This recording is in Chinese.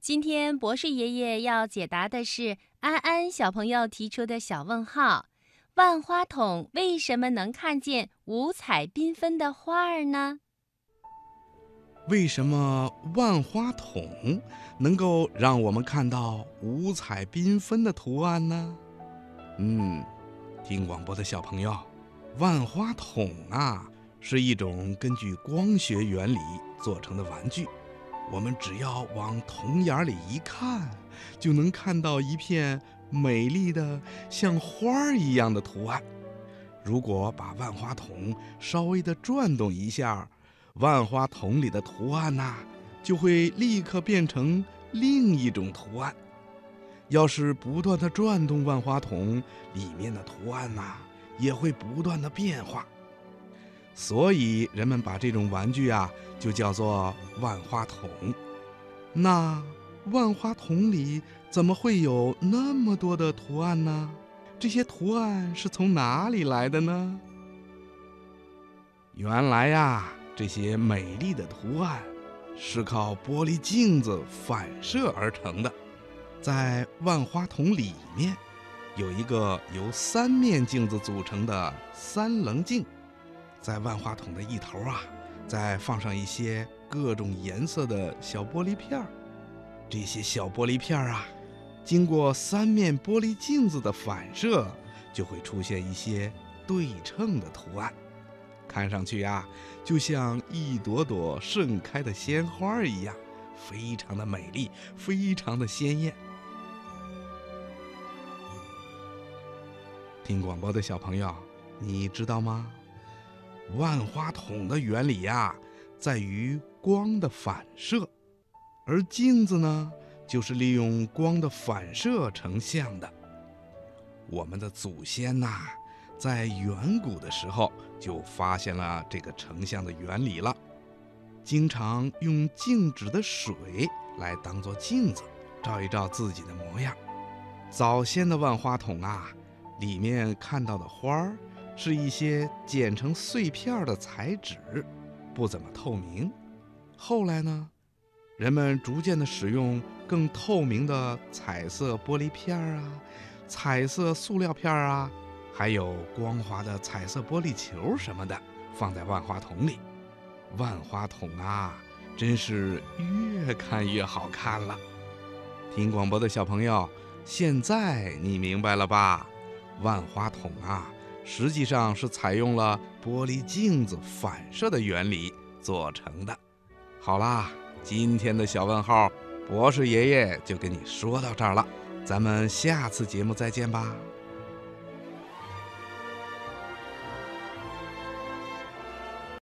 今天博士爷爷要解答的是安安小朋友提出的小问号：万花筒为什么能看见五彩缤纷的花儿呢？为什么万花筒能够让我们看到五彩缤纷的图案呢？嗯，听广播的小朋友，万花筒啊是一种根据光学原理做成的玩具。我们只要往铜眼里一看，就能看到一片美丽的像花儿一样的图案。如果把万花筒稍微的转动一下，万花筒里的图案呐，就会立刻变成另一种图案。要是不断的转动万花筒，里面的图案呐，也会不断的变化。所以人们把这种玩具啊，就叫做万花筒。那万花筒里怎么会有那么多的图案呢？这些图案是从哪里来的呢？原来呀，这些美丽的图案是靠玻璃镜子反射而成的。在万花筒里面，有一个由三面镜子组成的三棱镜。在万花筒的一头啊，再放上一些各种颜色的小玻璃片儿。这些小玻璃片儿啊，经过三面玻璃镜子的反射，就会出现一些对称的图案，看上去呀，就像一朵朵盛开的鲜花一样，非常的美丽，非常的鲜艳。听广播的小朋友，你知道吗？万花筒的原理呀，在于光的反射，而镜子呢，就是利用光的反射成像的。我们的祖先呐，在远古的时候就发现了这个成像的原理了，经常用静止的水来当做镜子，照一照自己的模样。早先的万花筒啊，里面看到的花儿。是一些剪成碎片的彩纸，不怎么透明。后来呢，人们逐渐的使用更透明的彩色玻璃片啊，彩色塑料片啊，还有光滑的彩色玻璃球什么的，放在万花筒里。万花筒啊，真是越看越好看了。听广播的小朋友，现在你明白了吧？万花筒啊。实际上是采用了玻璃镜子反射的原理做成的。好啦，今天的小问号，博士爷爷就跟你说到这儿了，咱们下次节目再见吧。